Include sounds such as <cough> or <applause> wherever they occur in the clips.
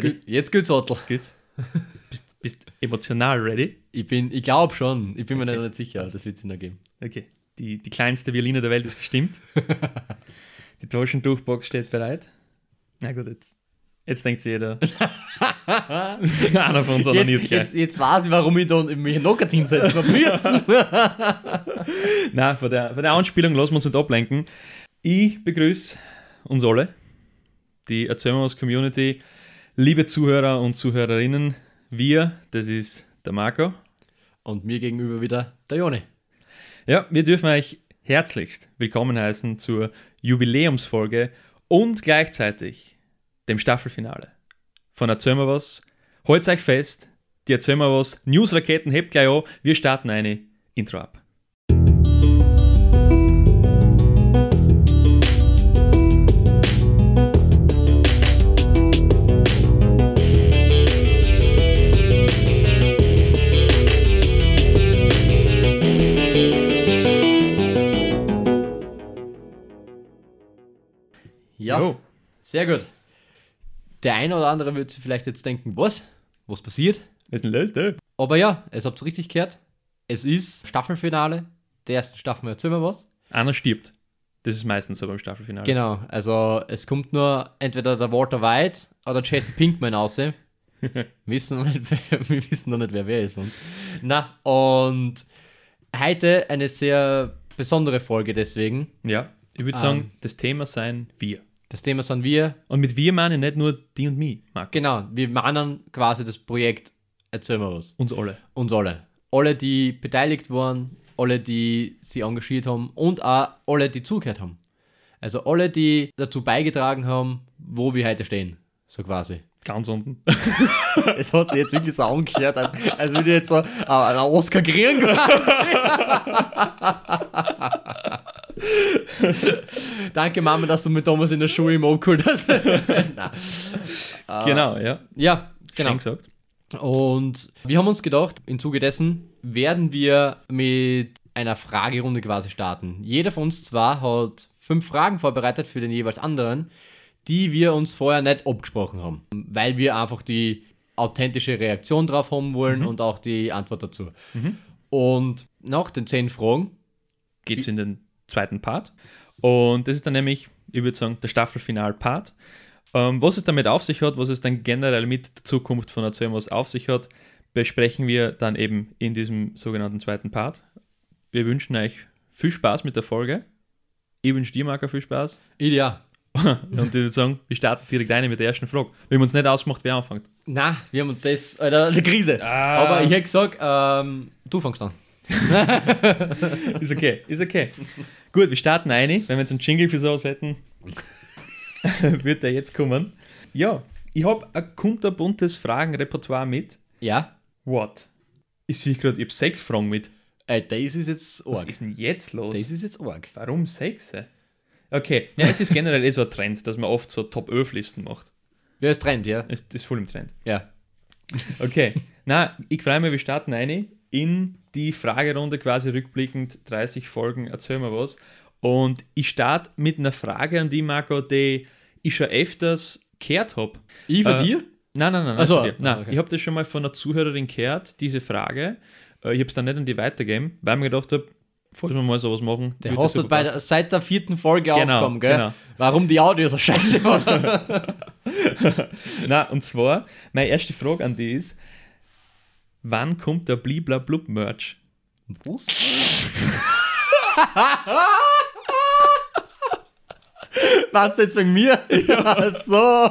Jetzt, ready? geht, jetzt geht's Ottel. Geht's? bist, bist emotional ready? Ich bin, ich glaube schon. Ich bin mir Okay. noch nicht sicher, aber das wird es noch geben. Okay. Die, die kleinste Violine der Welt ist gestimmt. <laughs> die Taschentuchbox steht bereit. Na gut, jetzt, jetzt denkt sich jeder. <laughs> Einer von uns Jetzt, gleich. jetzt, jetzt weiß ich, warum ich da mich noch nicht hinsetzen habe müssen. <laughs> Nein, von der, von der Anspielung lassen wir uns nicht ablenken. Ich begrüße uns alle, die was Community, liebe Zuhörer und Zuhörerinnen. Wir, das ist der Marco. Und mir gegenüber wieder der Jone. Ja, wir dürfen euch herzlichst willkommen heißen zur Jubiläumsfolge und gleichzeitig dem Staffelfinale von Erzähl mir was. Holt euch fest, die Erzähl mir was Newsraketen hebt gleich an. Wir starten eine Intro ab. Ja, Jo. sehr gut. Der eine oder andere wird sich vielleicht jetzt denken, was? Was passiert? Was ist denn los, da? Aber ja, es habt richtig gehört. Es ist Staffelfinale der ersten Staffel. Erzähl mir was. Einer stirbt. Das ist meistens so beim Staffelfinale. Genau, also es kommt nur entweder der Walter White oder Jesse Pinkman raus. <laughs> wir, wissen noch nicht, wer, <laughs> wir wissen noch nicht, wer wer ist von uns. Na, und heute eine sehr besondere Folge deswegen. Ja, ich würde sagen, Ähm. das Thema sein wir. Das Thema sind wir. Und mit wir meine ich nicht nur die und mich, Marco. Genau, wir meinen quasi das Projekt Erzähl mir was. Uns alle. Uns alle. Alle, die beteiligt waren, alle, die sie engagiert haben und auch alle, die zugehört haben. Also alle, die dazu beigetragen haben, wo wir heute stehen. So quasi. Ganz unten. Es hat sich jetzt wirklich so angehört, als, als würde ich jetzt so äh, einen Oscar kriegen. <laughs> <laughs> Danke, Mama, dass du mit Thomas in der Schule im abgeholt hast. <laughs> Nein. genau, ja. Ja, genau. Schön gesagt. Und wir haben uns gedacht, im Zuge dessen werden wir mit einer Fragerunde quasi starten. Jeder von uns zwar hat fünf Fragen vorbereitet für den jeweils anderen, die wir uns vorher nicht abgesprochen haben, weil wir einfach die authentische Reaktion drauf haben wollen und auch die Antwort dazu. Und nach den zehn Fragen, Geht's in den zweiten Part. Und das ist dann nämlich, ich würde sagen, der Staffelfinal-Part. Ähm, was es damit auf sich hat, was es dann generell mit der Zukunft von Erzählen was auf sich hat, besprechen wir dann eben in diesem sogenannten zweiten Part. Wir wünschen euch viel Spaß mit der Folge. Ich wünsche dir, Marco, viel Spaß. ideal. <laughs> Und ich würde sagen, wir starten direkt eine mit der ersten Frage. Wir haben uns nicht ausgemacht, wer anfängt. Na, wir haben das, Alter, eine Krise. Ah. Aber ich hätte gesagt, ähm, du fängst an. <laughs> Ist okay, ist okay. Gut, wir starten eine. Wenn wir jetzt einen Jingle für sowas hätten, <laughs> wird der jetzt kommen. Ja, ich habe ein kunterbuntes Fragenrepertoire mit. Ja? What? Ich sehe gerade, ich habe sechs Fragen mit. Äh, das ist jetzt Was arg. ist denn jetzt los? Das ist jetzt arg. Warum sechs? Okay, ja, es ist generell eh so ein Trend, dass man oft so Top-11-Listen macht. Wer ist Trend, ja? Das ist voll im Trend. Ja. Okay, na, ich freue mich, wir starten eine in die Fragerunde quasi rückblickend 30 Folgen, erzähl mir was. Und ich starte mit einer Frage an die, Marco, die ich schon öfters gehört habe. Ich von Äh, dir? Nein, nein, nein, nein, Ach so, von dir. nein okay. ich habe das schon mal von einer Zuhörerin gehört, diese Frage. Äh, Ich habe es dann nicht an die weitergeben, weil ich mir gedacht habe, falls wir mal sowas machen, Der hast du bei der, seit der vierten Folge Genau, aufgekommen, gell? genau. Warum die Audio so scheiße war. <laughs> Na, und zwar, meine erste Frage an die ist, wann kommt der Bliblablub Merch? Was? Warst du jetzt wegen mir? Ja, <laughs> so. <laughs>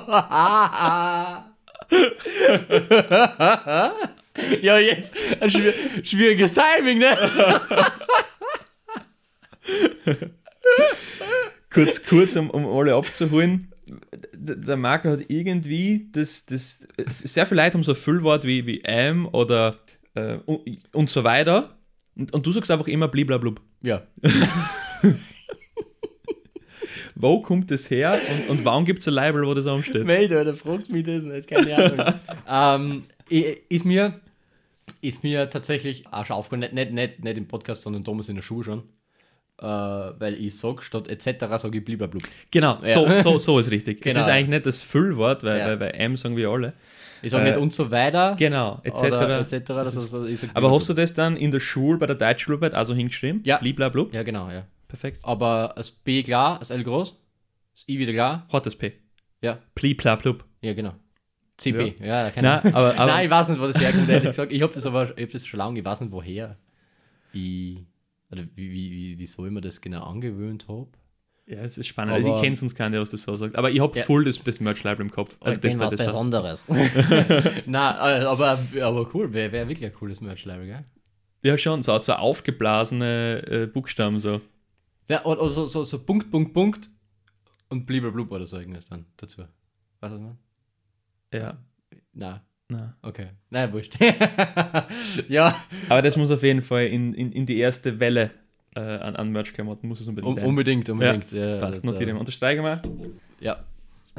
ja, jetzt ein schwier schwieriges Timing, ne? Kurz, kurz, um, um alle abzuholen. Der Marco hat irgendwie das, das, sehr viele Leute haben so ein Füllwort wie, wie am oder äh, und, und so weiter. Und, und du sagst einfach immer bliblablub. Ja. <laughs> Wo kommt das her und, und warum gibt es ein Label, wo das ansteht? Mate, Alter, fragt mich das nicht, keine Ahnung. <laughs> ähm, ist mir, ist mir tatsächlich auch schon aufgefallen, nicht, nicht, nicht, nicht im Podcast, sondern Thomas in der Schule schon. Äh, weil ich sage, statt etc. sage ich bliblablub. Genau, so, Ja. so, so ist <laughs> richtig. Genau. Es ist eigentlich nicht das Füllwort, weil, Ja. weil bei M sagen wir alle. Ich sage Äh, nicht und so weiter. Genau, etc. Etc. Also, Aber hast du das dann in der Schule bei der Deutschschularbeit also hingeschrieben? Ja. Bliblablub? Ja, genau, ja. Perfekt. Aber das B klar, das L groß, das I wieder klar. Hat das P. Ja, Bliblablub. ja, genau. CP, ja, keine Nein, aber, aber <laughs> Nein, ich weiß nicht, wo das herkommt, ehrlich gesagt. Ich habe das aber ich hab das schon lange, ich weiß nicht, woher ich, oder wie, wie, wie, wieso ich mir das genau angewöhnt habe. ja, es ist spannend. also ich Aber- kenne sonst keiner, was das so sagt. Aber ich habe Ja. voll das, das Merch-Label im Kopf. Also das, was das. Besonderes. <laughs> Nein, äh, aber, aber cool, wäre wär wirklich ein cooles Merch-Label, gell? Ja, schon, so, so aufgeblasene äh, Buchstaben so. Ja, oder, oder so, so, so Punkt, Punkt, Punkt und bliblablub oder so irgendwas dann dazu. Weißt du, was ich meine? Ja, Nein, okay. Nein, wurscht. <laughs> ja, Aber das muss auf jeden Fall in, in, in die erste Welle äh, an, an Merch-Klamotten, muss es unbedingt um, unbedingt, unbedingt. Ja, Passt, da- notieren wir. Unterstreichen wir. Ja.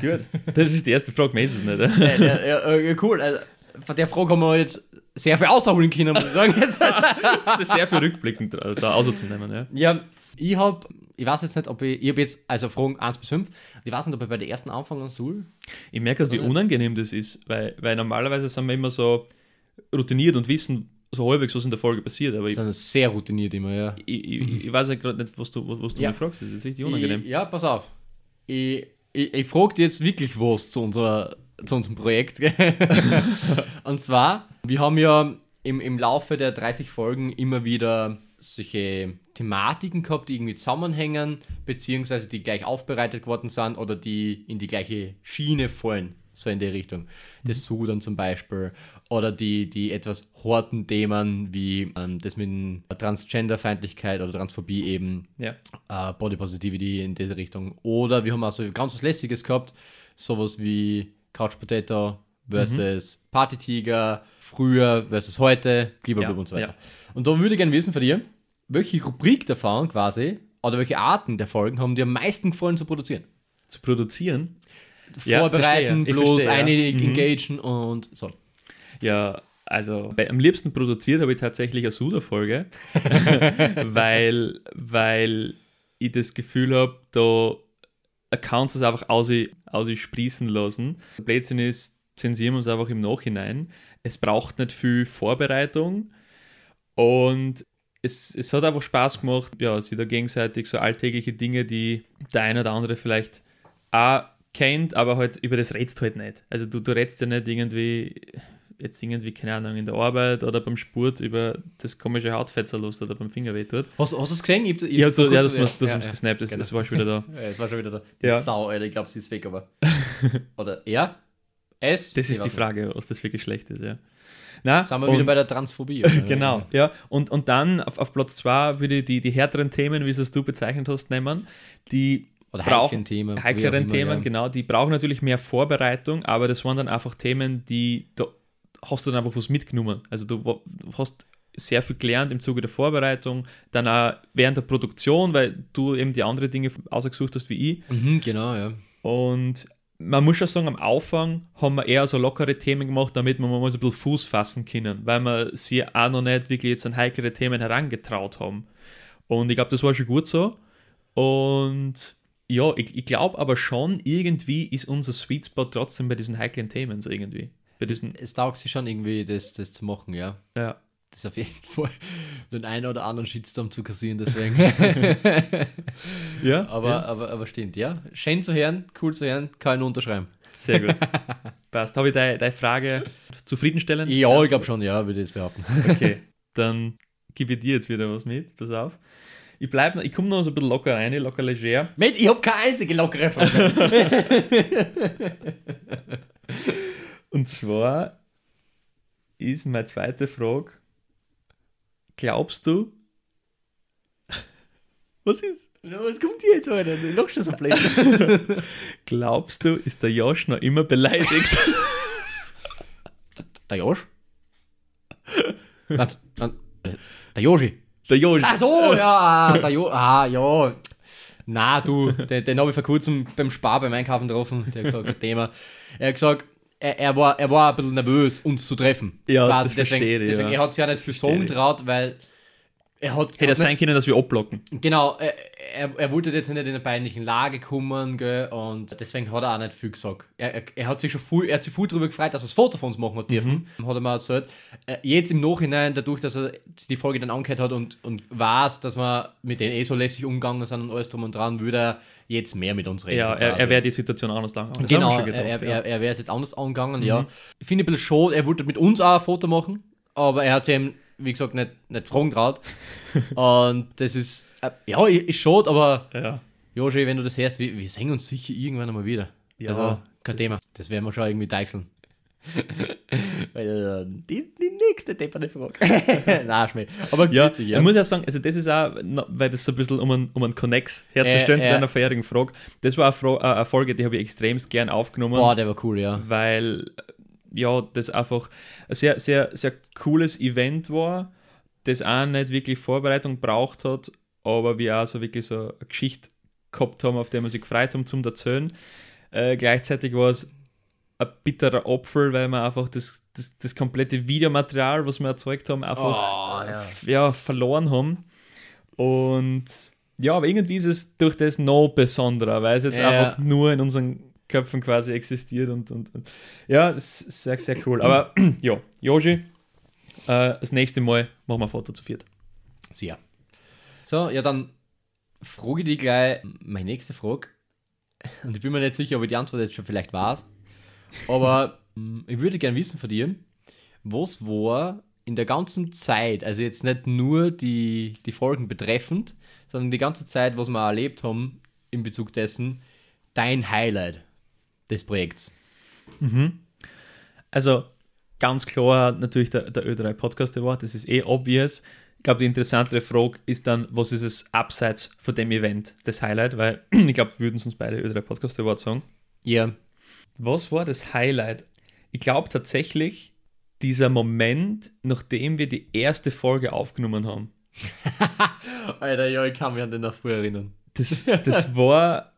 Gut. Das ist die erste Frage, mehr ist es nicht. oder? ja, ja, ja, äh, cool. Also, von der Frage haben wir jetzt sehr viel ausholen können, muss ich sagen. <laughs> Das ist sehr viel rückblickend da, da auszunehmen. Ja. ja, ich habe, ich weiß jetzt nicht, ob ich, ich habe jetzt, also Fragen 1 bis 5, ich weiß nicht, ob ich bei der ersten anfangen soll. Ich merke, halt, wie unangenehm das ist, weil, weil normalerweise sind wir immer so routiniert und wissen so halbwegs, was in der Folge passiert. Aber Das ich, sind sehr routiniert immer, ja. ich, ich, ich weiß ja gerade nicht, was du, was, was du Ja. mich fragst. Das ist richtig unangenehm. Ich, ja, pass auf. Ich, ich, ich frage dir jetzt wirklich was zu, unserer, zu unserem Projekt. <laughs> Und zwar, wir haben ja im, im Laufe der 30 Folgen immer wieder solche Thematiken gehabt, die irgendwie zusammenhängen, beziehungsweise die gleich aufbereitet worden sind oder die in die gleiche Schiene fallen, so in der Richtung. Das Sudan zum Beispiel oder die, die etwas harten Themen wie ähm, das mit Transgenderfeindlichkeit oder Transphobie eben ja. äh, Body Positivity in diese Richtung. Oder wir haben auch so ganz was Lässiges gehabt, sowas wie Couch Potato versus Partytiger, früher versus heute, blablabla Ja, und so weiter. ja. Und da würde ich gerne wissen von dir, welche Rubrik davon quasi oder welche Arten der Folgen haben dir am meisten gefallen zu produzieren? Zu produzieren. Ja, Vorbereiten. Ich bloß verstehe, ja. einig Mhm. engagen und so. Ja, also bei, am liebsten produziert habe ich tatsächlich eine Suda-Folge, <laughs> weil, weil ich das Gefühl habe, da Accounts es einfach aus, aus sprießen lassen. Der Blödsinn ist, zensieren wir uns einfach im Nachhinein. Es braucht nicht viel Vorbereitung und es, es hat einfach Spaß gemacht, ja, sie da gegenseitig so alltägliche Dinge, die der eine oder andere vielleicht auch kennt, aber halt über das redst du halt nicht. Also du, du redst ja nicht irgendwie, jetzt irgendwie, keine Ahnung, in der Arbeit oder beim Sport über das komische Hautfetzerlust oder beim Finger weh tut. Hast, hast du es gesehen? Ich, ich Ja, du, ja, das, das, das ja, ja. gesnappt, das, Genau. das war schon wieder da. <laughs> Ja, es war schon wieder da. Die Ja. Sau, Alter. Ich glaube, sie ist weg, aber. <laughs> Oder er? Es? Das ist die Frage, was das für Geschlecht ist, ja. Na. Sind wir und- wieder bei der Transphobie. <laughs> Genau, ja. Und, und dann auf, auf Platz 2 würde ich die, die härteren Themen, wie es du bezeichnet hast, nehmen. Die Oder heiklen Themen. heikleren immer, Themen, ja. genau, die brauchen natürlich mehr Vorbereitung, aber das waren dann einfach Themen, die da hast du dann einfach was mitgenommen. Also du, hast sehr viel gelernt im Zuge der Vorbereitung, dann auch während der Produktion, weil du eben die andere Dinge ausgesucht hast wie ich. Mhm, genau, ja. Und man muss schon sagen, am Anfang haben wir eher so lockere Themen gemacht, damit wir mal so ein bisschen Fuß fassen können, weil wir sie auch noch nicht wirklich jetzt an heiklere Themen herangetraut haben. Und ich glaube, das war schon gut so. Und ja, ich, ich glaube aber schon, irgendwie ist unser Sweet Spot trotzdem bei diesen heiklen Themen so irgendwie. Bei diesen, Es taugt sich schon irgendwie, das, das zu machen, ja. ja. Das ist auf jeden <laughs> Fall den einen oder anderen Shitstorm zu kassieren, deswegen. <laughs> Ja, aber, ja. aber, aber stimmt, ja. Schön zu hören, cool zu hören, kann ich nur unterschreiben. sehr gut. <laughs> Passt. Habe ich deine, deine Frage zufriedenstellend? Ja, ich glaube schon, ja, würde ich jetzt behaupten. Okay, dann gebe ich dir jetzt wieder was mit. Pass auf. Ich ich komme noch so ein bisschen locker rein, locker leger. Mate, ich habe keine einzige lockere Frage. Und zwar ist meine zweite Frage: Glaubst du, <laughs> was ist? Was kommt hier jetzt? Du lachst schon so blöd. <laughs> Glaubst du, ist der Josh noch immer beleidigt? <laughs> Der Josch? Nein, nein, der Joshi. der Josh. Ach so, ja, der Jo. Ah, ja. Na, du, den, den habe ich vor kurzem beim Spar beim Einkaufen getroffen. Der hat gesagt, ein Thema. Er hat gesagt, er, er, war, er war ein bisschen nervös, uns zu treffen. Ja, Quasi, das deswegen, verstehe ich, deswegen, ja. Er hat sich ja nicht viel sagen traut, weil er hat, Hätte es sein können, dass wir abblocken. Genau, er, er, er wollte jetzt nicht in eine peinliche Lage kommen, gell, und deswegen hat er auch nicht viel gesagt. Er, er, er hat sich schon viel, er hat sich viel darüber gefreut, dass er das Foto von uns machen hat dürfen, hat er mir erzählt. Äh, Jetzt im Nachhinein, dadurch, dass er die Folge dann angehört hat und, und weiß, dass wir mit denen eh so lässig umgegangen sind und alles drum und dran, würde er jetzt mehr mit uns reden. Ja, er, er wäre die Situation anders angegangen. Genau, schon er, gedacht, er, er, er wäre es jetzt anders angegangen, ja. Ich finde ein bisschen schade, er wollte mit uns auch ein Foto machen, aber er hat eben, wie gesagt, nicht, nicht fragen traut. Und das ist, äh, ja, ist schade, aber ja. Joshi, wenn du das hörst, wir, wir sehen uns sicher irgendwann einmal wieder. Ja, also, kein das Thema. Das werden wir schon irgendwie deichseln. <laughs> Weil, äh, die, die nächste depperte Frage. <laughs> Nein, Schmäh. Aber Ja, witzig, ich muss ja sagen, also das ist auch, weil das so ein bisschen um einen, um einen Connex herzustellen Äh, zu äh. deiner vorherigen Frage, das war eine, Fro äh, eine Folge, die habe ich extremst gern aufgenommen, Boah, der war cool, ja. weil ja, das einfach ein sehr, sehr, sehr cooles Event war, das auch nicht wirklich Vorbereitung braucht hat, aber wir auch so wirklich so eine Geschichte gehabt haben, auf der wir sich gefreut haben zum Erzählen. Äh, gleichzeitig war es ein bitterer Apfel, weil wir einfach das, das, das komplette Videomaterial, was wir erzeugt haben, einfach Oh, ja. ja, verloren haben. Und ja, aber irgendwie ist es durch das noch besonderer, weil es jetzt Ja. einfach nur in unseren Köpfen quasi existiert und, und, und ja, es ist sehr, sehr cool. Aber <clears throat> ja, Joji, äh, das nächste Mal machen wir ein Foto zu viert. Sehr. So, ja, dann frage ich dich gleich meine nächste Frage. Und ich bin mir nicht sicher, ob ich die Antwort jetzt schon vielleicht weiß. Aber <laughs> mm, ich würde gerne wissen von dir, was war in der ganzen Zeit, also jetzt nicht nur die, die Folgen betreffend, sondern die ganze Zeit, was wir erlebt haben in Bezug dessen, dein Highlight des Projekts? Also ganz klar natürlich der, der Ö3 Podcast Award, das ist eh obvious. Ich glaube, die interessantere Frage ist dann, was ist es abseits von dem Event, das Highlight, weil <clears throat> ich glaube, wir würden es uns beide Ö3 Podcast Award sagen. Ja, Was war das Highlight? Ich glaube tatsächlich, dieser Moment, nachdem wir die erste Folge aufgenommen haben. <laughs> Alter, ja, ich kann mich an den noch früher erinnern. Das, das war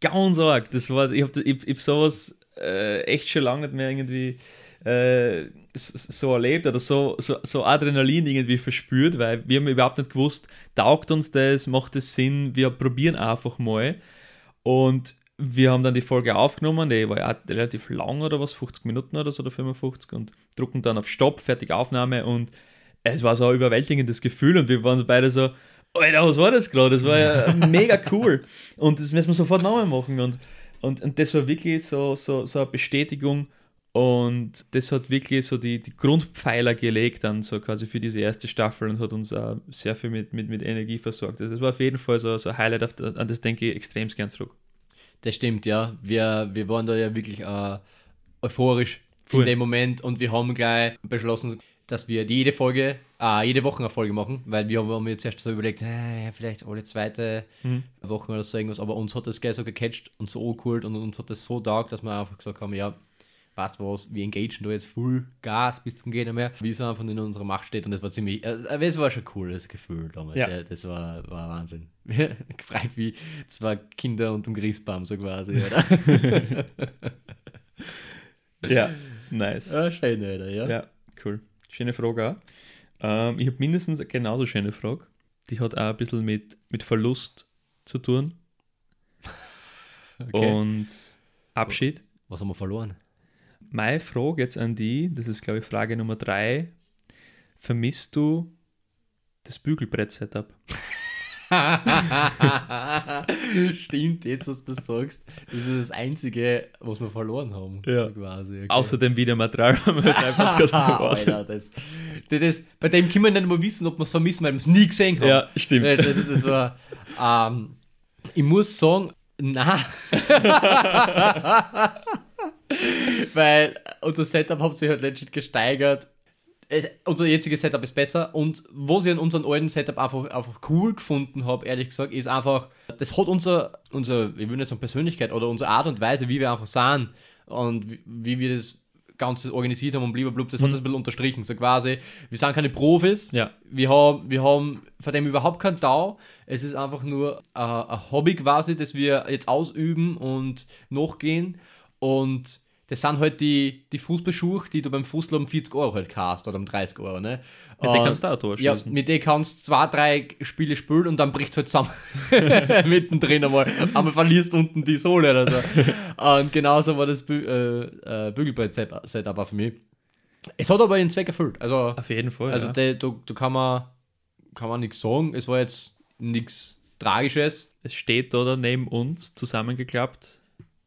ganz arg. Das war, ich habe ich, ich sowas äh, echt schon lange nicht mehr irgendwie äh, so, erlebt oder so, so, so Adrenalin irgendwie verspürt, weil wir haben überhaupt nicht gewusst, taugt uns das, macht es Sinn, wir probieren einfach mal. Und wir haben dann die Folge aufgenommen, die war ja relativ lang oder was, 50 Minuten oder so, oder 55 und drucken dann auf Stopp, fertig Aufnahme und es war so ein überwältigendes Gefühl und wir waren beide so, Alter, was war das gerade? Das war ja mega cool und das müssen wir sofort nochmal machen und, und, und das war wirklich so, so, so eine Bestätigung und das hat wirklich so die, die Grundpfeiler gelegt dann so quasi für diese erste Staffel und hat uns auch sehr viel mit, mit, mit Energie versorgt. Also das war auf jeden Fall so, so ein Highlight, an das denke ich extrem gern zurück. Das stimmt, ja. Wir, wir waren da ja wirklich äh, euphorisch Voll. in dem Moment und wir haben gleich beschlossen, dass wir jede Folge, äh, jede Woche eine Folge machen, weil wir haben uns jetzt erst so überlegt, äh, vielleicht alle zweite Mhm. Woche oder so irgendwas, aber uns hat das gleich so gecatcht und so cool und uns hat das so taugt, dass wir einfach gesagt haben, ja, weißt was, wir engagen da jetzt full Gas bis zum Gehen mehr, wie es einfach in unserer Macht steht und das war ziemlich, äh, es war schon cool, das Gefühl damals, Ja. ja. das war, war Wahnsinn. <laughs> Gefreut wie zwei Kinder unterm Christbaum so quasi, oder? <laughs> Ja, <laughs> nice. ja, schön, Alter, ja. Ja, cool. Schöne Frage auch. Ähm, ich habe mindestens eine genauso schöne Frage. Die hat auch ein bisschen mit, mit Verlust zu tun <laughs> Okay. und Abschied. Was haben wir verloren? Meine Frage jetzt an die, das ist glaube ich Frage Nummer drei. Vermisst du das Bügelbrett-Setup? <laughs> <laughs> Stimmt, jetzt was du sagst. Das ist das Einzige, was wir verloren haben. Ja. Quasi. Okay. Außer dem Videomaterial vom drei Podcast. <laughs> Alter, das, das, das, bei dem können wir nicht mal wissen, ob wir es vermissen, weil wir es nie gesehen haben. Ja, stimmt. Das, das war, ähm, ich muss sagen, na. <laughs> weil unser Setup hat sich halt legit gesteigert. Es, unser jetziges Setup ist besser und was ich an unserem alten Setup einfach, einfach cool gefunden habe, ehrlich gesagt, ist einfach, das hat unser, unser, ich will nicht sagen Persönlichkeit oder unsere Art und Weise, wie wir einfach sind und wie, wie wir das Ganze organisiert haben und blablabla, das hat das ein bisschen unterstrichen. So quasi, wir sind keine Profis, Ja. wir haben, wir haben von dem überhaupt keinen Tau. Es ist einfach nur äh, ein Hobby quasi, das wir jetzt ausüben und nachgehen. Und das sind halt die, die Fußballschuhe, die du beim Fußball um 40 Euro halt kaufst oder um 30 Euro, ne? Mit denen kannst du auch Tor ja, mit denen kannst du zwei, drei Spiele spielen und dann bricht es halt zusammen. <laughs> Mittendrin einmal. Einmal verlierst unten die Sohle oder so. Und genauso war das Bü äh, äh, Bügelbrett-Setup auch für mich. Es hat aber ihren Zweck erfüllt. Also, Auf jeden Fall. also ja. du kann man, kann man nichts sagen. Es war jetzt nichts Tragisches. es steht da neben uns zusammengeklappt,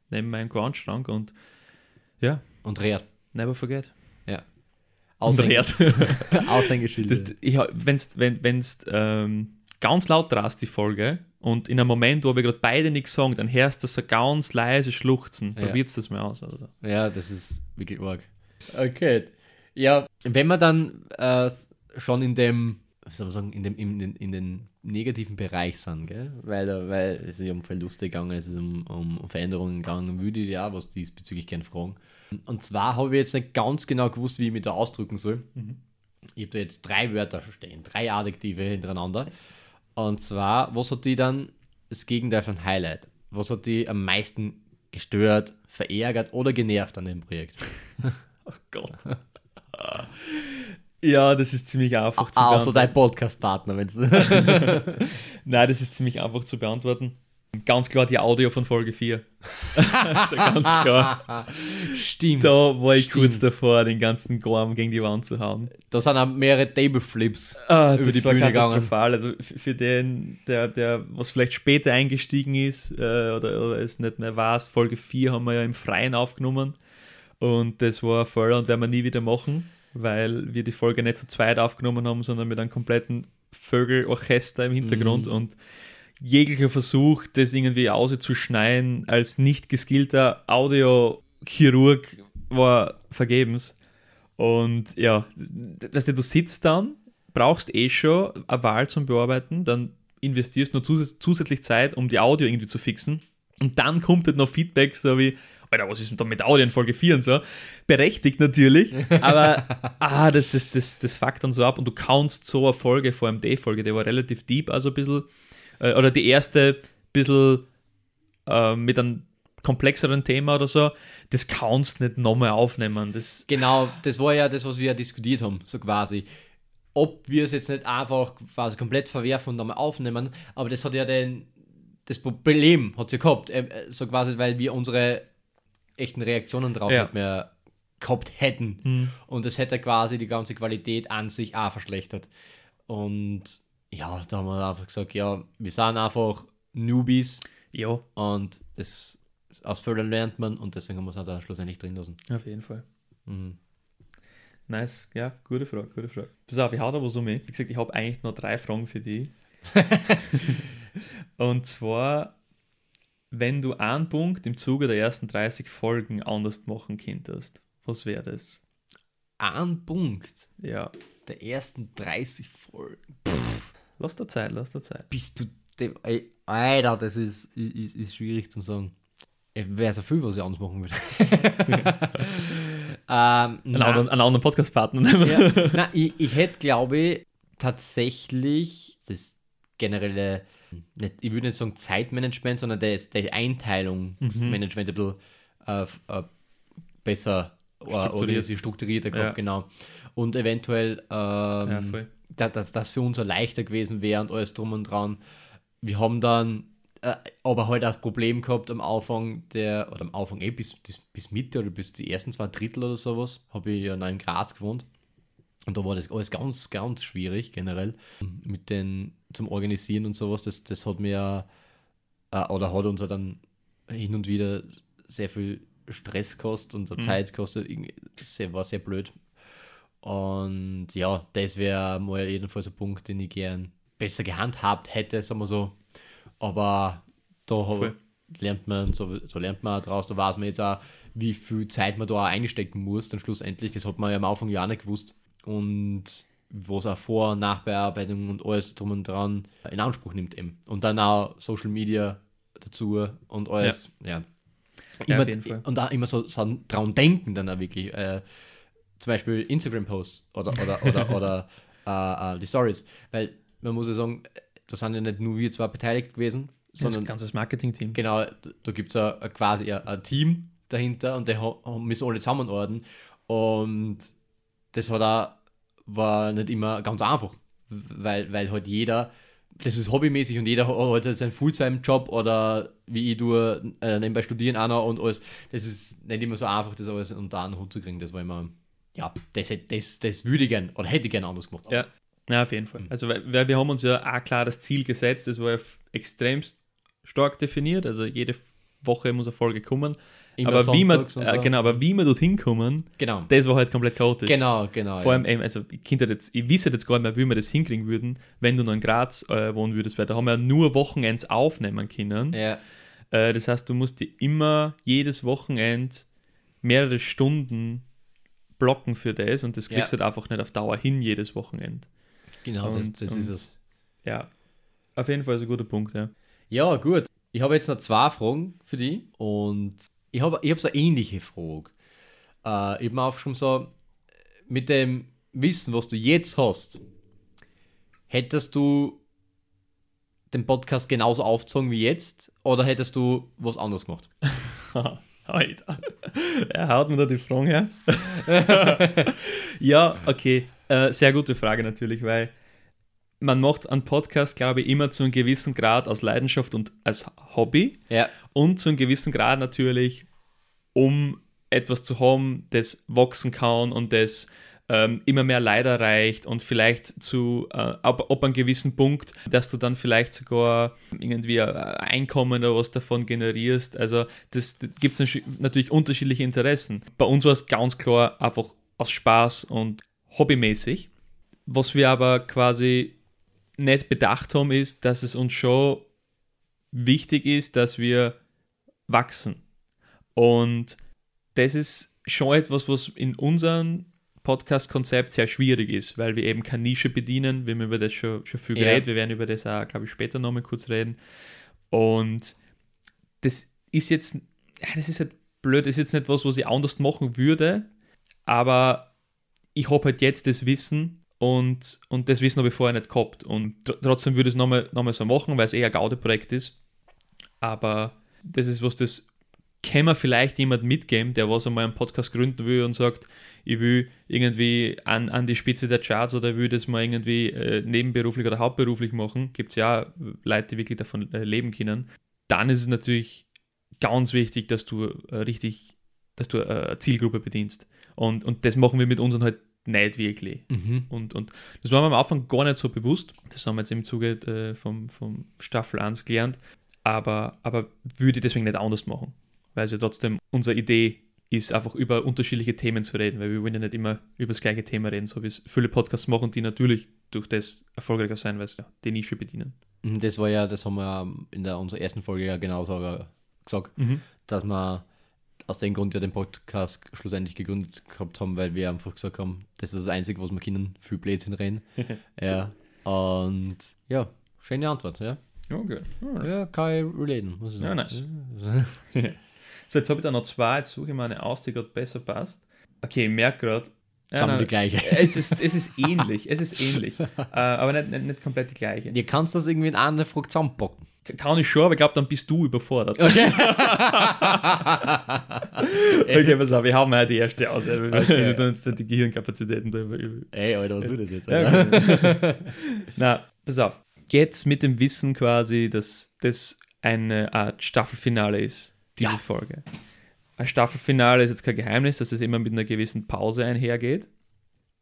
neben meinem Groundschrank und ja, Und rehrt. never forget. Ja. Und Aushäng-. <laughs> Das, ich, wenn's, wenn wenn's, ähm, ganz laut drast, die Folge, und in einem Moment, wo wir gerade beide nichts sagen, dann hörst du so ganz leise Schluchzen. Ja. Probierst das mal aus. Oder? Ja, das ist wirklich arg. Okay. Ja, wenn wir dann äh, schon in dem, soll man sagen, in dem, in den, in den negativen Bereich sind, gell? Weil, da- weil es ist um Verluste gegangen, es ist um, um Veränderungen gegangen, würde ich ja was diesbezüglich gerne fragen. Und zwar habe ich jetzt nicht ganz genau gewusst, wie ich mich da ausdrücken soll. Ich habe da jetzt drei Wörter stehen, drei Adjektive hintereinander. Und zwar, was hat die dann das Gegenteil von Highlight? Was hat die am meisten gestört, verärgert oder genervt an dem Projekt? <laughs> Oh Gott. <laughs> ja, das ist ziemlich einfach zu Außer beantworten. dein Podcast-Partner, wenn es. <laughs> <laughs> Nein, das ist ziemlich einfach zu beantworten. Ganz klar die Audio von Folge 4. also <laughs> ganz klar. Stimmt. Da war ich kurz Stimmt. davor, den ganzen Gorm gegen die Wand zu hauen. Da sind auch mehrere Tableflips Ah, über die Bühne gegangen. katastrophal. Also für den, der, der was vielleicht später eingestiegen ist äh, oder, oder es nicht mehr weiß, Folge 4 haben wir ja im Freien aufgenommen. Und das war voll und werden wir nie wieder machen, weil wir die Folge nicht zu zweit aufgenommen haben, sondern mit einem kompletten Vögelorchester im Hintergrund Mhm. und jeglicher Versuch, das irgendwie auszuschneiden als nicht geskillter Audiochirurg war vergebens. Und ja, weißt du, du sitzt dann, brauchst eh schon eine Wahl zum Bearbeiten, dann investierst nur zus zusätzlich Zeit, um die Audio irgendwie zu fixen. Und dann kommt halt noch Feedback, so wie, Alter, was ist denn da mit Audio in Folge 4 und so? Berechtigt natürlich, <laughs> aber ah, das, das, das, das fuckt dann so ab und du kannst so eine Folge, vor allem die Folge, die war relativ deep, also ein bisschen, äh, oder die erste, bisschen äh, mit einem komplexeren Thema oder so, das kannst du nicht nochmal aufnehmen. Das, Genau, das war ja das, was wir ja diskutiert haben, so quasi. Ob wir es jetzt nicht einfach quasi komplett verwerfen und nochmal aufnehmen, aber das hat ja den, das Problem hat sie gehabt, äh, so quasi, weil wir unsere echten Reaktionen drauf Ja. nicht mehr gehabt hätten. Und das hätte quasi die ganze Qualität an sich auch verschlechtert. Und ja, da haben wir einfach gesagt, ja, wir sind einfach Newbies ja, und das aus Fehlern lernt man und deswegen es halt dann schlussendlich drin lassen. auf jeden Fall. Mhm. Nice, ja, gute Frage, gute Frage. Pass auf, ich hau da was um. mich. Wie gesagt, ich habe eigentlich nur drei Fragen für dich. <laughs> Und zwar, wenn du einen Punkt im Zuge der ersten 30 Folgen anders machen könntest, was wäre das? Ein Punkt Ja, der ersten 30 Folgen. lass dir Zeit, lass dir Zeit. Bist du dem. Ey, Alter, das ist, ist, ist schwierig zu sagen. Wäre so viel, was ich anders machen würde. <laughs> ähm, Einen anderen, einen anderen Podcast-Partner ja, nein, ich, ich hätte, glaube ich, tatsächlich das generelle, nicht, ich würde nicht sagen Zeitmanagement, sondern das, die Einteilungsmanagement ein bisschen äh, äh, besser äh, Strukturiert. organisiert, strukturierter gehabt, Ja. genau. Und eventuell, ähm, Ja, da, dass das für uns leichter gewesen wäre und alles drum und dran. Wir haben dann äh, aber halt das Problem gehabt am Anfang der, oder am Anfang eh bis, bis, bis Mitte oder bis die ersten zwei Drittel oder sowas, habe ich ja in Graz gewohnt. Und da war das alles ganz, ganz schwierig generell mit den zum Organisieren und sowas. Das, das hat mir äh, oder hat uns ja dann hin und wieder sehr viel Stress gekostet und Mhm. Zeit. Irgendwie- Sehr, war sehr blöd. Und ja, das wäre mal jedenfalls ein Punkt, den ich gern besser gehandhabt hätte, sagen wir so. Aber da hab, lernt man, so, so lernt man auch draus, da weiß man jetzt auch, wie viel Zeit man da einstecken muss, dann schlussendlich, das hat man ja am Anfang ja auch nicht gewusst. Und was auch Vor- und Nachbearbeitung und alles drum und dran in Anspruch nimmt eben. Und dann auch Social Media dazu und alles, ja. Ja, Immer, auf jeden Fall. Und auch immer so, so dran denken dann auch wirklich. Äh, zum Beispiel Instagram-Posts oder, oder, oder, <laughs> oder äh, äh, die Stories. Weil man muss ja sagen, da sind ja nicht nur wir zwei beteiligt gewesen, Das sondern ganzes Marketing-Team. genau, da gibt es ja quasi ein, ein Team, dahinter und die ha- müssen alle zusammenarbeiten. Und das hat auch, war nicht immer ganz einfach, weil, weil halt jeder, das ist hobbymäßig und jeder hat halt seinen Fulltime-Job oder wie ich tue, äh, nebenbei studieren auch noch und alles. Das ist nicht immer so einfach, das alles unter einen Hut zu kriegen. Das war immer, ja, das, das, das würde ich gern oder hätte ich gern anders gemacht. Ja, ja auf jeden Fall. Also weil, weil wir haben uns ja auch klar das Ziel gesetzt, das war ja extremst stark definiert, also jede Woche muss eine Folge kommen. Immer aber wie, man, und äh, so. genau, aber wie wir dorthin kommen, Genau. das war halt komplett chaotisch. Genau, genau. Vor ja. allem, eben, also ich, jetzt, ich wisse jetzt gar nicht mehr, wie wir das hinkriegen würden, wenn du noch in Graz äh, wohnen würdest, weil da haben wir ja nur Wochenends aufnehmen können. Ja, Äh, das heißt, du musst dir immer jedes Wochenend mehrere Stunden blocken für das und das kriegst Ja. du halt einfach nicht auf Dauer hin, jedes Wochenend. genau, das, Und- das ist und- es. Ja, auf jeden Fall ist ein guter Punkt, ja. Ja, gut. Ich habe jetzt noch zwei Fragen für dich und ich habe ich hab so eine ähnliche Frage. Äh, ich habe mir aufgeschrieben, so, mit dem Wissen, was du jetzt hast, hättest du den Podcast genauso aufgezogen wie jetzt oder hättest du was anderes gemacht? <laughs> Alter. Er haut mir da die Fragen her. <laughs> <laughs> ja, okay. Äh, sehr gute Frage natürlich, weil man macht einen Podcast, glaube ich, immer zu einem gewissen Grad aus Leidenschaft und als Hobby Ja, und zu einem gewissen Grad natürlich, um etwas zu haben, das wachsen kann und das ähm, immer mehr Leid erreicht und vielleicht zu, äh, ab, ab einem gewissen Punkt, dass du dann vielleicht sogar irgendwie ein Einkommen oder was davon generierst. Also das, das gibt es natürlich unterschiedliche Interessen. Bei uns war es ganz klar einfach aus Spaß und hobbymäßig. Was wir aber quasi nicht bedacht haben, ist, dass es uns schon wichtig ist, dass wir wachsen. Und das ist schon etwas, was in unserem Podcast-Konzept sehr schwierig ist, weil wir eben keine Nische bedienen. Wir haben über das schon, schon viel Ja. geredet. Wir werden über das auch, glaube ich, später nochmal kurz reden. Und das ist jetzt, ja, das ist halt blöd, das ist jetzt nicht was, was ich anders machen würde, aber ich habe halt jetzt das Wissen und, und das Wissen habe ich vorher nicht gehabt. Und tr trotzdem würde ich es nochmal noch mal so machen, weil es eher ein Gaudeprojekt ist. Aber das ist was, das kann mir vielleicht jemand mitgeben, der was einmal einen Podcast gründen will und sagt, ich will irgendwie an, an die Spitze der Charts oder will das mal irgendwie äh, nebenberuflich oder hauptberuflich machen. Gibt es ja Leute, die wirklich davon äh, leben können. Dann ist es natürlich ganz wichtig, dass du äh, richtig, dass du äh, Zielgruppe bedienst. Und, und das machen wir mit unseren halt nicht wirklich. mhm. Und, und das war mir am Anfang gar nicht so bewusst. Das haben wir jetzt im Zuge äh, vom, vom Staffel 1 gelernt. Aber, aber würde ich deswegen nicht anders machen. Weil es ja trotzdem unsere Idee ist, einfach über unterschiedliche Themen zu reden, weil wir wollen ja nicht immer über das gleiche Thema reden, so wie es viele Podcasts machen, die natürlich durch das erfolgreicher sein, weil sie die Nische bedienen. Mhm, Das war ja, das haben wir in der, unserer ersten Folge ja genauso gesagt, dass wir aus dem Grund ja den Podcast schlussendlich gegründet gehabt haben, weil wir einfach gesagt haben, das ist das Einzige, was wir Kindern viel Blödsinn reden. <laughs> ja. Und ja, schöne Antwort, ja. Okay. Ja, kann ich relaten, muss ich Ja, sagen. <laughs> So, jetzt habe ich da noch zwei, jetzt suche ich mal eine aus, die gerade besser passt. Okay, ich merke gerade. Haben wir die gleiche. <laughs> Es ist, es ist ähnlich, es ist ähnlich, äh, aber nicht, nicht, nicht komplett die gleiche. Ihr kannst das irgendwie in eine Frage zusammenpacken. Kann ich schon, aber ich glaube, dann bist du überfordert. Okay. <laughs> Okay, pass auf, wir haben ja die erste aus. Wir Okay. wir tun dann die Gehirnkapazitäten da über. Ey, Alter, was will das jetzt? <laughs> Na, pass auf. Jetzt mit dem Wissen quasi, dass das eine Art Staffelfinale ist, diese Ja. Folge. Ein Staffelfinale ist jetzt kein Geheimnis, dass es immer mit einer gewissen Pause einhergeht.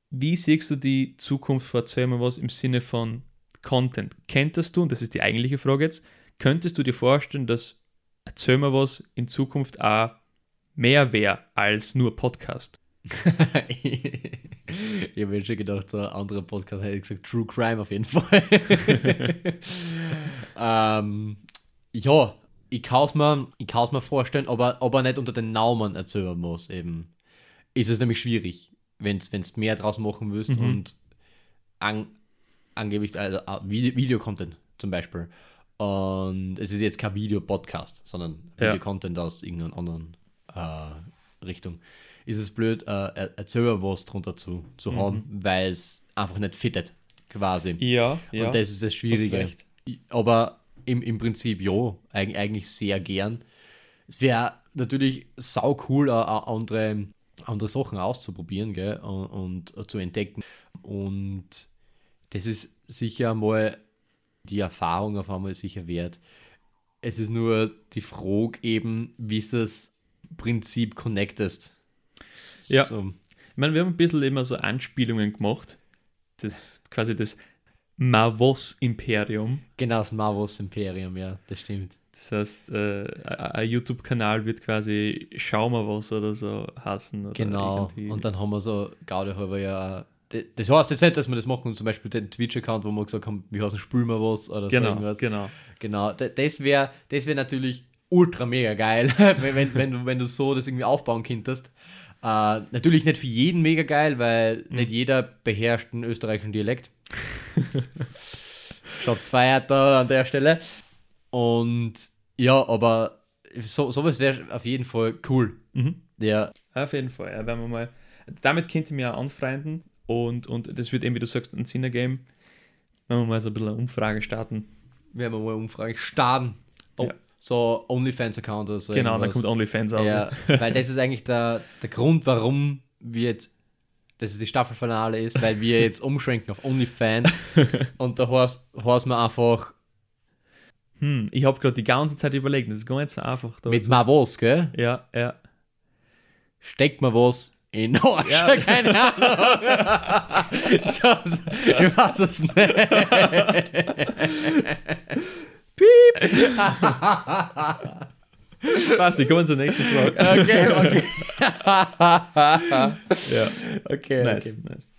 Wie siehst du die Zukunft vor? Erzähl mal was im Sinne von Content. Kenntest du, und das ist die eigentliche Frage jetzt, könntest du dir vorstellen, dass erzähl mal was in Zukunft auch mehr wäre als nur Podcast? <laughs> ich habe schon gedacht, so ein anderer Podcast hätte ich gesagt, True Crime auf jeden Fall. <laughs> ähm, ja, ich kann es mir, ich mir vorstellen, aber, aber nicht unter den Namen erzählen muss eben. Ist es nämlich schwierig, wenn du mehr draus machen willst Mhm. und an, angeblich, also äh, Video- Videocontent zum Beispiel. Und es ist jetzt kein Videopodcast, sondern Ja. Videocontent aus irgendeiner anderen äh, Richtung. Ist es blöd, äh, er- erzählen was drunter zu, zu haben, weil es einfach nicht fittet, quasi. Ja, Und das ist das Schwierige. Aber im, im Prinzip ja, eig eigentlich sehr gern. es wäre natürlich sau cool, auch andere, andere Sachen auszuprobieren gell? Und, und, zu entdecken. Und das ist sicher mal die Erfahrung auf einmal sicher wert. Es ist nur die Frage eben, wie es das Prinzip connectest. Ja. So. Ich meine, wir haben ein bisschen immer so Anspielungen gemacht. Das quasi das Mavos-Imperium. Genau, das Mavos-Imperium, ja, das stimmt. Das heißt, äh, ein YouTube-Kanal wird quasi Schau mal was oder so hassen. Oder genau, irgendwie. und dann haben wir so, Gaude halber ja. Das heißt jetzt nicht, dass wir das machen, zum Beispiel den Twitch-Account, wo wir gesagt haben, wie heißt spülen wir was oder genau, so irgendwas. Genau, genau. Das wäre das wär natürlich ultra mega geil, <laughs> wenn, wenn, wenn, du, wenn du so das irgendwie aufbauen könntest. Äh, natürlich nicht für jeden mega geil, weil mhm. nicht jeder beherrscht einen österreichischen Dialekt. <laughs> Schaut zwei da an der Stelle. Und ja, aber so, sowas wäre auf jeden Fall cool. Mhm. Ja. Auf jeden Fall. Ja, wenn wir mal, damit könnte ich mich auch anfreunden und, und das wird eben, wie du sagst, ein Sinner-Game. Wenn wir mal so ein bisschen eine Umfrage starten. Werden wir mal eine Umfrage starten. Oh, ja. So OnlyFans-Account oder so. Genau, irgendwas. dann kommt OnlyFans aus. Ja, weil das ist eigentlich der, der Grund, warum wir jetzt dass es die Staffelfinale ist, weil wir jetzt umschwenken auf OnlyFans <laughs> und da heißt man einfach hm, ich habe gerade die ganze Zeit überlegt, das ist gar nicht so einfach. Mit mal was, gell? Ja, ja. Steckt mal was Arsch, ja. keine Ahnung. ich, weiß es nicht. Piep! <laughs> Passt, wir kommen zur nächsten Frage. Okay, okay. <laughs> ja. Okay, nice, okay. nice.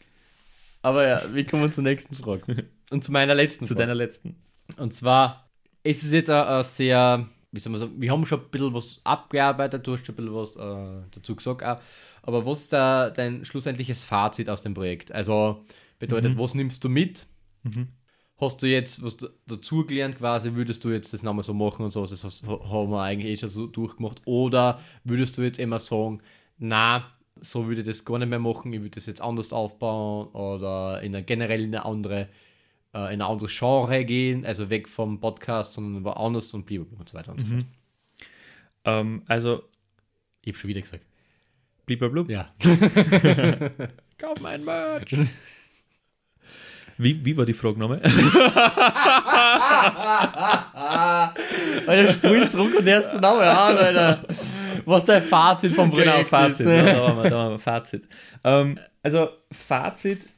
Aber ja, wir kommen zur nächsten Frage. Und zu meiner letzten Zu Frage. deiner letzten. Und zwar, es ist jetzt ein, sehr, wie soll man sagen, wir haben schon ein bisschen was abgearbeitet, du hast schon ein bisschen was äh, dazu gesagt auch. Aber was ist da dein schlussendliches Fazit aus dem Projekt? Also bedeutet, mhm. was nimmst du mit? Mhm. Hast du jetzt was dazu gelernt quasi, würdest du jetzt das nochmal so machen und so, das haben wir eigentlich eh schon so durchgemacht. Oder würdest du jetzt immer sagen, na, so würde ich das gar nicht mehr machen, ich würde das jetzt anders aufbauen oder in eine, generell in eine andere äh, in ein anderes Genre gehen, also weg vom Podcast, sondern woanders und blieb und so weiter und so mhm. fort. Ähm, also, ich habe schon wieder gesagt. Blub? Ja. <laughs> Kauf mein Merch! Wie, wie war die Frage nochmal? <laughs> Alter, spult zurück und erst nochmal an, Alter. Was dein Fazit vom Projekt Genau, Fazit. Ist, ne? da, haben wir, da haben wir Fazit. Ähm, also, Fazit,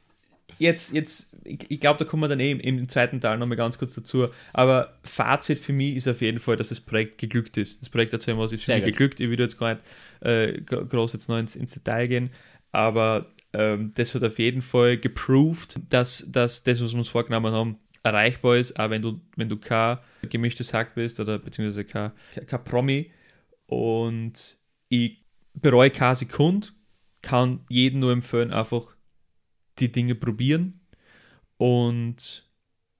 jetzt, jetzt ich, glaube, da kommen wir dann eh im, im zweiten Teil nochmal ganz kurz dazu. Aber Fazit für mich ist auf jeden Fall, dass das Projekt geglückt ist. Das Projekt erzählen was ist für mich geglückt. Ich würde jetzt gar nicht äh, groß jetzt noch ins, ins Detail gehen. Aber ähm, das hat auf jeden Fall geproved, dass, dass das, was wir uns vorgenommen haben, erreichbar ist, auch wenn du, wenn du kein gemischtes Hack bist oder beziehungsweise kein, kein Promi. Und ich bereue keine Sekunde, kann jedem nur empfehlen, einfach die Dinge probieren und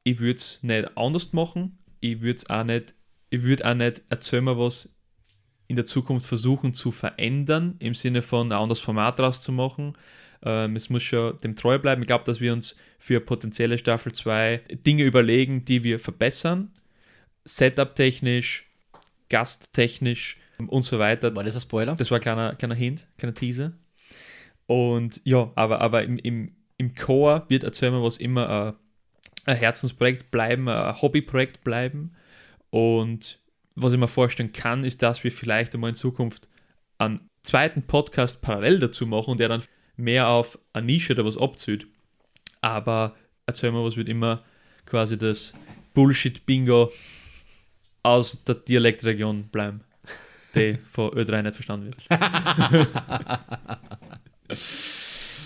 ich würde es nicht anders machen. Ich würde es auch nicht, ich würde auch nicht erzählen was in der Zukunft versuchen zu verändern, im Sinne von ein anderes Format draus zu machen. Ähm, es muss schon dem treu bleiben. Ich glaube, dass wir uns für potenzielle Staffel 2 Dinge überlegen, die wir verbessern. Setup-technisch, gasttechnisch und so weiter. War das ein Spoiler? Das war ein kleiner, kleiner Hint, kleiner Teaser. Und ja, aber, aber im, im, im Core wird Erzählen was immer ein, ein Herzensprojekt bleiben, ein Hobbyprojekt bleiben. Und was ich mir vorstellen kann, ist, dass wir vielleicht einmal in Zukunft einen zweiten Podcast parallel dazu machen und der dann mehr auf eine Nische oder was abzieht. Aber erzähl mal, was wird immer quasi das Bullshit-Bingo aus der Dialektregion bleiben, die <laughs> von Ö3 nicht verstanden wird. <laughs>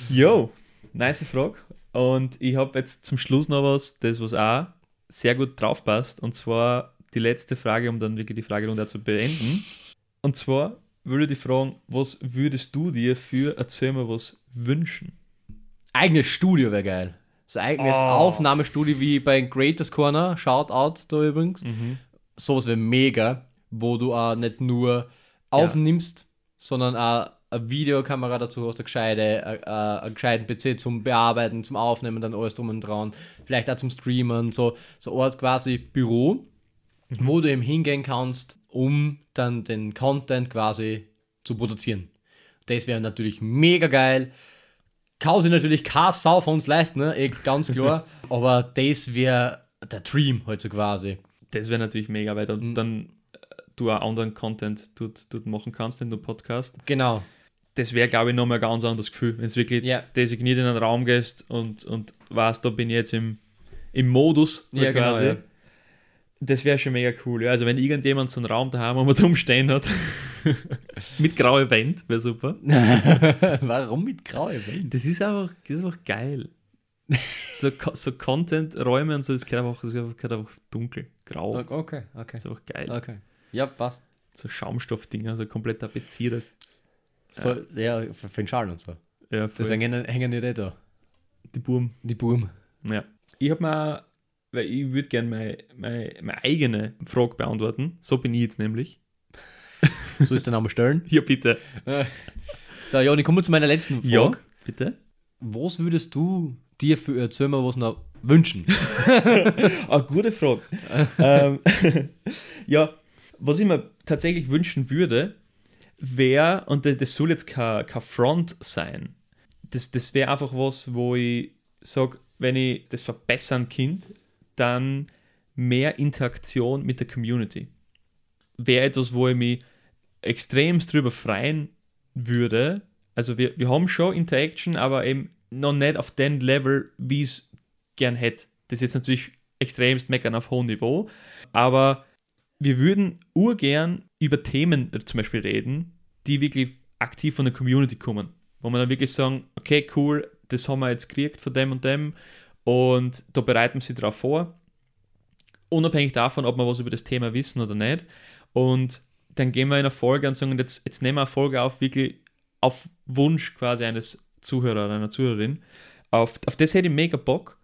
Yo, nice Frage. Und ich habe jetzt zum Schluss noch was, das was auch sehr gut drauf passt. Und zwar die letzte Frage, um dann wirklich die Fragerunde zu beenden. Und zwar würde ich dich fragen, was würdest du dir für Erzähl mal was wünschen? Eigenes Studio wäre geil. So eigenes oh. Aufnahmestudio wie bei Greatest Corner, Shoutout da übrigens. Mhm. Sowas wäre mega, wo du auch nicht nur aufnimmst, ja. sondern auch eine Videokamera dazu hast, eine gescheite, einen gescheiten PC zum Bearbeiten, zum Aufnehmen, dann alles drum und dran, vielleicht auch zum Streamen, so, so Ort quasi Büro, mhm. wo du eben hingehen kannst um dann den Content quasi zu produzieren. Das wäre natürlich mega geil. Kann sich natürlich keine Sau von uns leisten, ne? Eh, ganz klar. <laughs> Aber das wäre der Dream halt so quasi. Das wäre natürlich mega, weil dann, Mhm. dann äh, du auch anderen Content dort, dort machen kannst, den du Podcast. Genau. Das wäre, glaube ich, nochmal ein ganz anderes Gefühl, wenn du wirklich Ja. designiert in einen Raum gehst und, und weißt, da bin ich jetzt im, im Modus. Ja, genau, quasi. ja. Das wäre schon mega cool. Ja. Also, wenn irgendjemand so einen Raum daheim, wo man drum stehen hat, <laughs> mit grauer Wand, wäre super. <laughs> Warum mit graue Wände? Das ist einfach, das ist einfach geil. so, so Content-Räume und so, das gehört einfach, das gehört einfach dunkel, grau. Okay, okay. Das ist einfach geil. Okay. Ja, passt. So Schaumstoffdinger, so komplett tapeziert. Das, So, ja, für für den Schal und so. ja, voll. Deswegen hängen, hängen die da. die Burm. Die Boom. Ja. Ich habe mal, weil ich würde gerne meine, meine, meine eigene Frage beantworten. So bin ich jetzt nämlich. <laughs> So ist der Name stellen. Ja, bitte. <laughs> So, ja, und ich komme zu meiner letzten Frage. Ja, bitte. Was würdest du dir für erzählen, was noch wünschen? <laughs> Ah, gute Frage. ähm, ja, was ich mir tatsächlich wünschen würde, wäre, und das, das soll jetzt kein, kein Front sein, das, das wäre einfach was, wo ich sage, wenn ich das verbessern kind, dann mehr Interaktion mit der Community. Wäre etwas, wo ich mich extremst drüber freuen würde. Also wir, wir haben schon Interaction, aber eben noch nicht auf dem Level, wie ich es gern hätte. Das ist jetzt natürlich extremst meckern auf hohem Niveau, aber wir würden urgern über Themen zum Beispiel reden, die wirklich aktiv von der Community kommen. Wo man dann wirklich sagen, okay, cool, das haben wir jetzt gekriegt von dem und dem und da bereiten sie darauf vor. Unabhängig davon, ob wir was über das Thema wissen oder nicht. Und dann gehen wir in eine Folge und sagen, jetzt, jetzt nehmen wir eine Folge auf, wirklich auf Wunsch quasi eines Zuhörers oder einer Zuhörerin. Auf, auf das hätte ich mega Bock.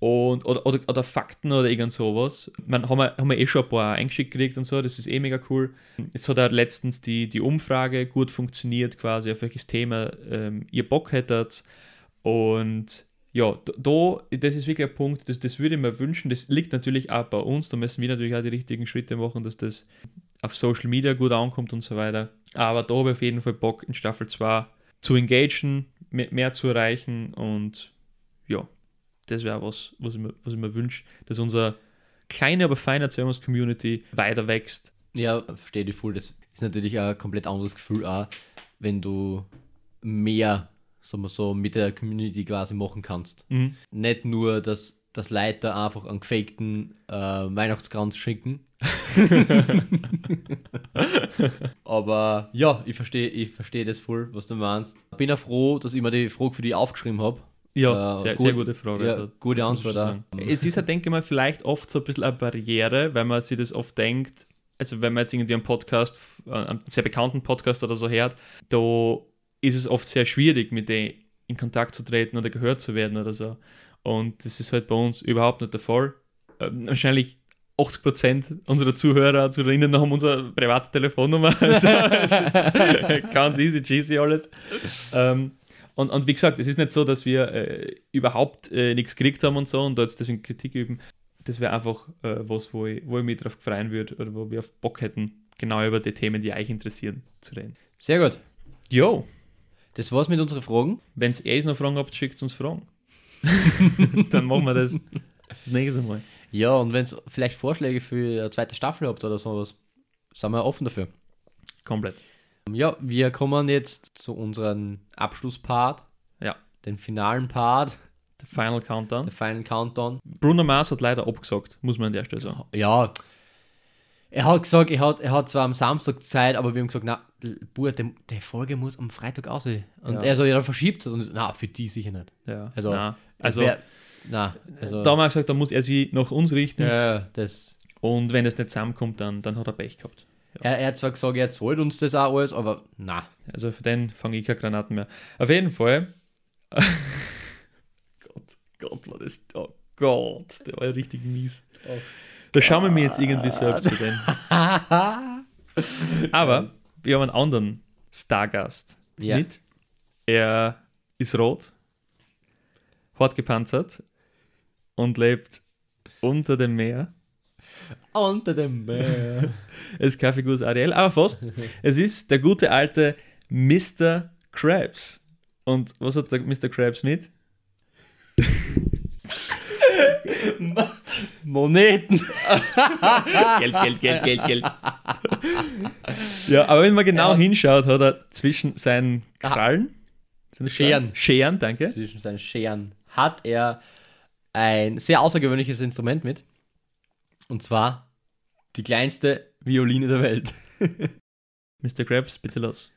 Und, oder, oder, oder Fakten oder irgend sowas. Man, haben, wir, haben wir eh schon ein paar eingeschickt gekriegt und so, das ist eh mega cool. Es hat auch letztens die, die Umfrage gut funktioniert, quasi auf welches Thema ähm, ihr Bock hättet. Und ja, da, da- das ist wirklich ein Punkt, das, das würde ich mir wünschen. Das liegt natürlich auch bei uns, da müssen wir natürlich auch die richtigen Schritte machen, dass das auf Social Media gut ankommt und so weiter. Aber da habe ich auf jeden Fall Bock, in Staffel 2 zu engagen, mehr, mehr zu erreichen und ja, das wäre was, was ich mir, was ich mir wünsche, dass unser kleine, aber feine Zermos Community weiter wächst. Ja, verstehe dich voll. Das ist natürlich ein komplett anderes Gefühl auch, wenn du mehr, sagen wir so, mit der Community quasi machen kannst. Nicht nur, dass das Leute einfach einen gefakten äh, Weihnachtskranz schicken. <laughs> Aber ja, ich verstehe ich versteh das voll, was du meinst. Bin auch froh, dass ich mir die Frage für die aufgeschrieben habe. Ja, Äh, sehr, gut- sehr gute Frage. ja, also, gute Antwort sagen. Es ist halt, denke ich mal, vielleicht oft so ein bisschen eine Barriere, weil man sich das oft denkt, also wenn man jetzt irgendwie einen Podcast, äh, einen sehr bekannten Podcast oder so hört, da ist es oft sehr schwierig, mit denen in Kontakt zu treten oder gehört zu werden oder so. Und das ist halt bei uns überhaupt nicht der Fall. Ähm, wahrscheinlich 80% unserer Zuhörer, Zuhörerinnen haben unsere private Telefonnummer. <laughs> Also, ganz easy, cheesy alles. Ähm, und, und wie gesagt, es ist nicht so, dass wir äh, überhaupt äh, nichts gekriegt haben und so und da jetzt deswegen Kritik üben. Das wäre einfach äh, was, wo ich, wo ich mich drauf freuen würde oder wo wir auf Bock hätten, genau über die Themen, die euch interessieren, zu reden. Sehr gut. Jo, Das war's mit unseren Fragen. wenn ihr eh noch Fragen habt, schickt uns Fragen. <laughs> Dann machen wir das das nächste Mal. Ja, und wenn es vielleicht Vorschläge für eine zweite Staffel habt oder sowas, sind wir offen dafür. Komplett. Ja, wir kommen jetzt zu unserem Abschlusspart, Ja, den finalen Part, der Final Countdown. der Final Countdown. Bruno Mars hat leider abgesagt, muss man an der Stelle sagen. Ja, er hat gesagt, er hat, er hat zwar am Samstag Zeit, aber wir haben gesagt, na, Bruder, die, die Folge muss am Freitag aussehen. Und Ja. er so, ja, dann verschiebt es. Und na, für die sicher nicht. Ja, Also, na, also Wer, na, also, da haben wir gesagt, da muss er sich nach uns richten ja, das, und wenn es nicht zusammenkommt, dann, dann hat er Pech gehabt. er, er hat zwar gesagt, er zahlt uns das auch alles, aber na. Also für den fange ich keine Granaten mehr. Auf jeden Fall. <laughs> Gott, Gott, war das. Oh Gott, der war ja richtig mies. Da schauen wir mir jetzt irgendwie selbst zu den. <laughs> Aber wir haben einen anderen Stargast Ja. mit. Er ist rot, hart gepanzert und lebt unter dem Meer Unter dem Meer. <laughs> Es ist aus Ariel, aber fast. <laughs> Es ist der gute alte Mr. Krabs. Und was hat der Mr. Krabs mit? <laughs> Moneten. Geld, Geld, Geld, Geld, Geld. Ja, aber wenn man genau Ja. hinschaut, hat er zwischen seinen Krallen, das Scheren. Scheren, danke. Zwischen seinen Scheren hat er ein sehr außergewöhnliches Instrument mit. Und zwar die kleinste Violine der Welt. <laughs> Mr. Krabs, bitte los.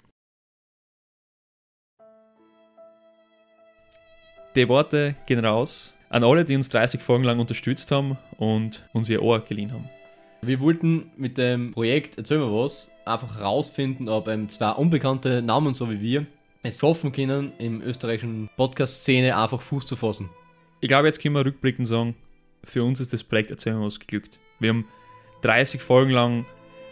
Die Worte gehen raus an alle, die uns 30 Folgen lang unterstützt haben und uns ihr Ohr geliehen haben. Wir wollten mit dem Projekt Erzähl mir was einfach herausfinden, ob ähm, zwei unbekannte Namen so wie wir es hoffen können, im österreichischen Podcast-Szene einfach Fuß zu fassen. Ich glaube, jetzt können wir rückblickend sagen, für uns ist das Projekt Erzähl mir was geglückt. Wir haben 30 Folgen lang,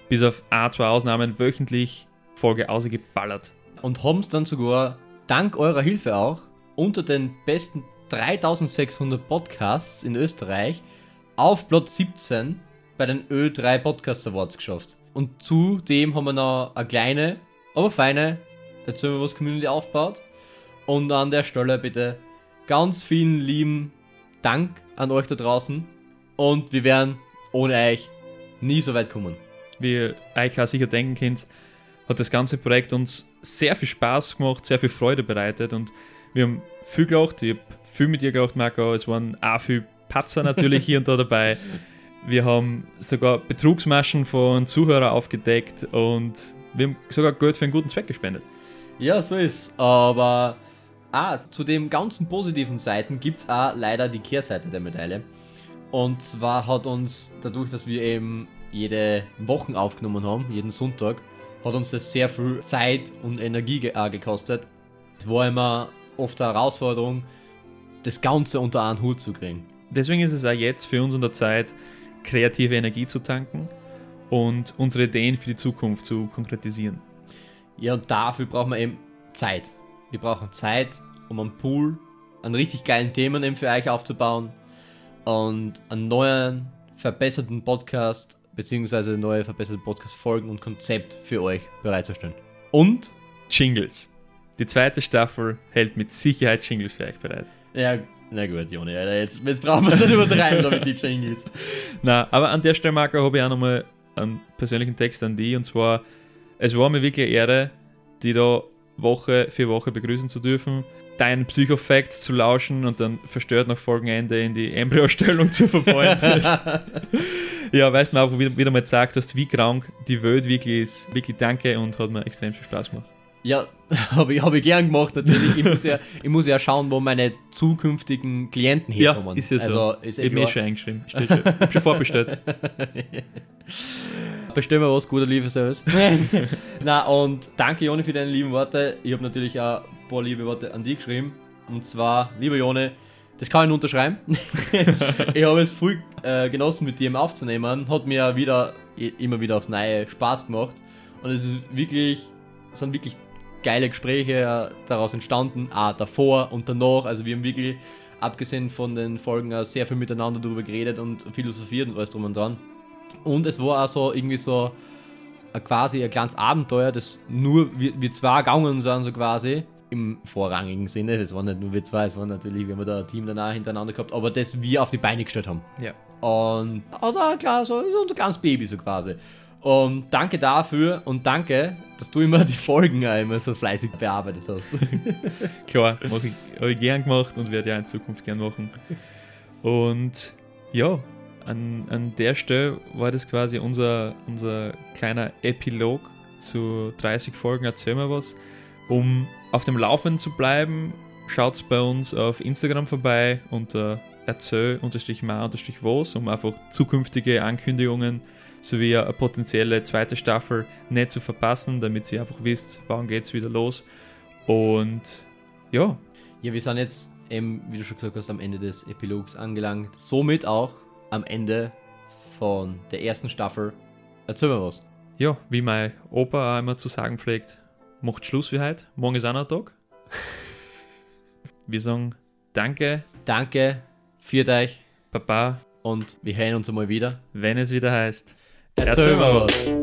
bis auf ein, zwei Ausnahmen, wöchentlich Folge ausgeballert. Und haben es dann sogar, dank eurer Hilfe auch, unter den besten 3600 Podcasts in Österreich auf Platz 17 bei den Ö3 Podcast Awards geschafft. Und zudem haben wir noch eine kleine, aber feine Erzähl mir was Community aufgebaut. Und an der Stelle bitte ganz vielen lieben Dank an euch da draußen. Und wir werden ohne euch nie so weit kommen. Wie ihr euch auch sicher denken könnt, hat das ganze Projekt uns sehr viel Spaß gemacht, sehr viel Freude bereitet und wir haben viel gelacht. Ich habe viel mit dir gelacht, Marco. Es waren auch viel Patzer natürlich <laughs> hier und da dabei. Wir haben sogar Betrugsmaschen von Zuhörern aufgedeckt und wir haben sogar Geld für einen guten Zweck gespendet. Ja, so ist. Aber ah, zu den ganzen positiven Seiten gibt es auch leider die Kehrseite der Medaille. Und zwar hat uns, dadurch, dass wir eben jede Woche aufgenommen haben, jeden Sonntag, hat uns das sehr viel Zeit und Energie ge auch gekostet. Es war immer oft eine Herausforderung, das Ganze unter einen Hut zu kriegen. Deswegen ist es auch jetzt für uns an der Zeit, kreative Energie zu tanken und unsere Ideen für die Zukunft zu konkretisieren. Ja, und dafür brauchen wir eben Zeit. Wir brauchen Zeit, um einen Pool an richtig geilen Themen eben für euch aufzubauen und einen neuen, verbesserten Podcast beziehungsweise neue verbesserte Podcast-Folgen und Konzept für euch bereitzustellen. Und, Jingles. Die zweite Staffel hält mit Sicherheit Jingles für euch bereit. ja, na gut, Joni, Alter, jetzt, jetzt brauchen wir es nicht übertreiben <laughs> da mit den Jingles. Na, aber an der Stelle, Marco, habe ich auch nochmal einen persönlichen Text an die. Und zwar, es war mir wirklich eine Ehre, die da Woche für Woche begrüßen zu dürfen, deinen Psychofacts zu lauschen und dann verstört nach Folgenende in die Embryostellung zu verfallen. Das- <laughs> ja, weißt du auch, wieder, wieder mal gesagt hast, wie krank die Welt wirklich ist. Wirklich danke und hat mir extrem viel Spaß gemacht. Ja, <laughs> habe ich, hab ich gern gemacht, natürlich. Ich muss, ja, ich muss ja schauen, wo meine zukünftigen Klienten Ja, herkommen. ist ja so. Also, ist ich eh habe mir klar. schon eingeschrieben. Steht schon. Ich habe schon vorbestellt. <laughs> Bestell mir was, guter Lieferservice. <laughs> Na und danke Joni für deine lieben Worte. Ich habe natürlich auch ein paar liebe Worte an dich geschrieben. Und zwar, lieber Joni, das kann ich nur unterschreiben. ich habe es früh äh, genossen, mit dir aufzunehmen. Hat mir wieder immer wieder aufs Neue Spaß gemacht. Und es ist wirklich, es sind wirklich geile Gespräche äh, daraus entstanden, auch davor und danach. Also wir haben wirklich, abgesehen von den Folgen, auch sehr viel miteinander darüber geredet und philosophiert und alles drum und dran. Und es war auch so irgendwie so ein, quasi ein kleines Abenteuer, das nur wir, wir zwei gegangen sind, so quasi. Im vorrangigen Sinne. Es waren nicht nur wir zwei, es waren natürlich, wir haben da ein Team danach hintereinander gehabt, aber das wir auf die Beine gestellt haben. Ja. Und oder klar, so, so ein kleines Baby so quasi. Und danke dafür und danke, dass du immer die Folgen immer so fleißig bearbeitet hast. <laughs> Klar, mach ich, habe ich gern gemacht und werde ja in Zukunft gern machen. Und ja, an, an der Stelle war das quasi unser, unser kleiner Epilog zu 30 Folgen Erzähl mal was. Um auf dem Laufenden zu bleiben, schaut bei uns auf Instagram vorbei unter erzähl-ma-was, um einfach zukünftige Ankündigungen sowie eine potenzielle zweite Staffel nicht zu verpassen, damit ihr einfach wisst, wann geht's wieder los. Und ja, Ja, wir sind jetzt eben, wie du schon gesagt hast, am Ende des Epilogs angelangt. Somit auch am Ende von der ersten Staffel. Erzähl mir was. ja, wie mein Opa auch immer zu sagen pflegt, macht Schluss für heute. Morgen ist auch noch ein Tag. <laughs> Wir sagen Danke, Danke, viert euch Papa und und wir hören uns einmal wieder. Wenn es wieder heißt, Erzähl mal was.